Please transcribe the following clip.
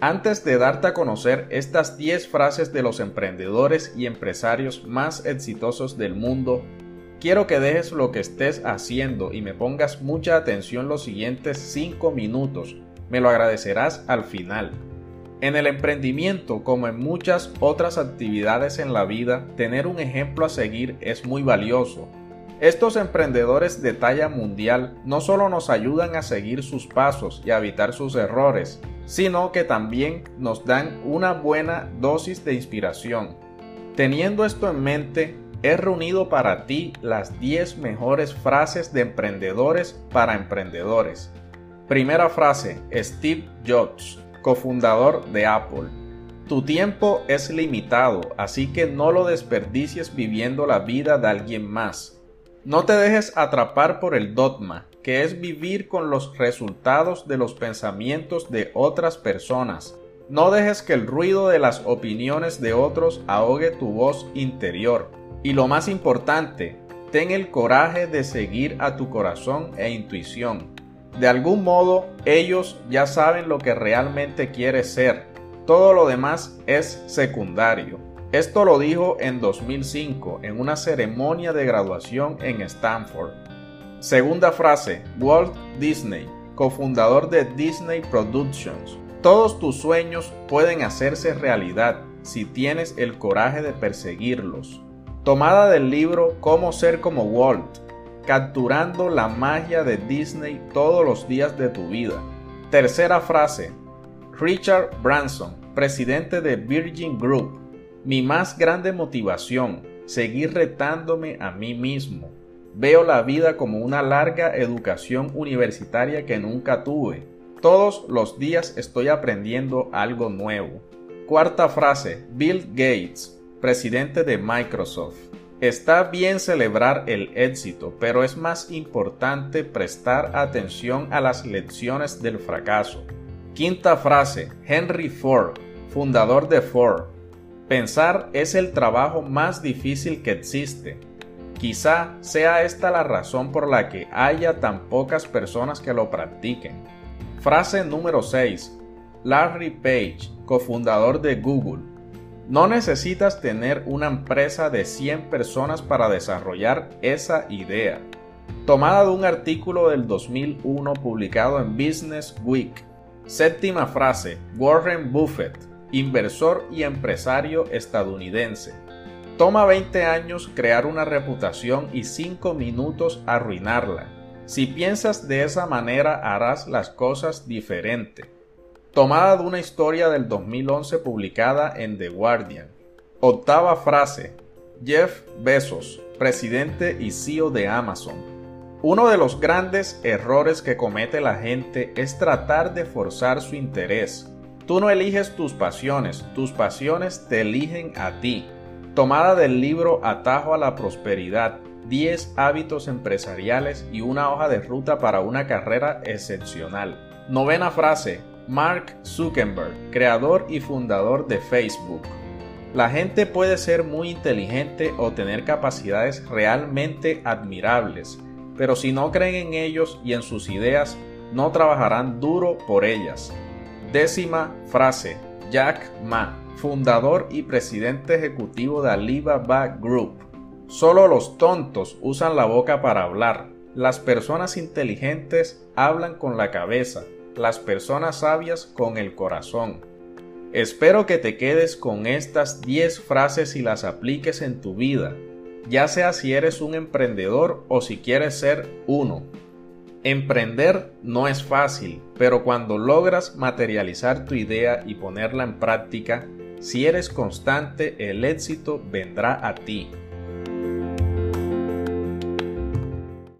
Antes de darte a conocer estas 10 frases de los emprendedores y empresarios más exitosos del mundo, quiero que dejes lo que estés haciendo y me pongas mucha atención los siguientes 5 minutos. Me lo agradecerás al final. En el emprendimiento, como en muchas otras actividades en la vida, tener un ejemplo a seguir es muy valioso. Estos emprendedores de talla mundial no solo nos ayudan a seguir sus pasos y a evitar sus errores, sino que también nos dan una buena dosis de inspiración. Teniendo esto en mente, he reunido para ti las 10 mejores frases de emprendedores para emprendedores. Primera frase, Steve Jobs, cofundador de Apple. Tu tiempo es limitado, así que no lo desperdicies viviendo la vida de alguien más. No te dejes atrapar por el dogma, que es vivir con los resultados de los pensamientos de otras personas. No dejes que el ruido de las opiniones de otros ahogue tu voz interior. Y lo más importante, ten el coraje de seguir a tu corazón e intuición. De algún modo, ellos ya saben lo que realmente quieres ser. Todo lo demás es secundario. Esto lo dijo en 2005 en una ceremonia de graduación en Stanford. Segunda frase, Walt Disney, cofundador de Disney Productions. Todos tus sueños pueden hacerse realidad si tienes el coraje de perseguirlos. Tomada del libro Cómo ser como Walt, capturando la magia de Disney todos los días de tu vida. Tercera frase, Richard Branson, presidente de Virgin Group. Mi más grande motivación, seguir retándome a mí mismo Veo la vida como una larga educación universitaria que nunca tuve. Todos los días estoy aprendiendo algo nuevo. Cuarta frase. Bill Gates, presidente de Microsoft. Está bien celebrar el éxito, pero es más importante prestar atención a las lecciones del fracaso. Quinta frase. Henry Ford, fundador de Ford. Pensar es el trabajo más difícil que existe. Quizá sea esta la razón por la que haya tan pocas personas que lo practiquen. Frase número 6. Larry Page, cofundador de Google. No necesitas tener una empresa de 100 personas para desarrollar esa idea. Tomada de un artículo del 2001 publicado en Business Week. Séptima frase. Warren Buffett, inversor y empresario estadounidense. Toma 20 años crear una reputación y 5 minutos arruinarla. Si piensas de esa manera harás las cosas diferente. Tomada de una historia del 2011 publicada en The Guardian. Octava frase. Jeff Bezos, presidente y CEO de Amazon. Uno de los grandes errores que comete la gente es tratar de forzar su interés. Tú no eliges tus pasiones, tus pasiones te eligen a ti tomada del libro Atajo a la Prosperidad, 10 hábitos empresariales y una hoja de ruta para una carrera excepcional. Novena frase, Mark Zuckerberg, creador y fundador de Facebook. La gente puede ser muy inteligente o tener capacidades realmente admirables, pero si no creen en ellos y en sus ideas, no trabajarán duro por ellas. Décima frase, Jack Ma, fundador y presidente ejecutivo de Alibaba Group. Solo los tontos usan la boca para hablar. Las personas inteligentes hablan con la cabeza, las personas sabias con el corazón. Espero que te quedes con estas 10 frases y las apliques en tu vida, ya sea si eres un emprendedor o si quieres ser uno. Emprender no es fácil, pero cuando logras materializar tu idea y ponerla en práctica, si eres constante, el éxito vendrá a ti.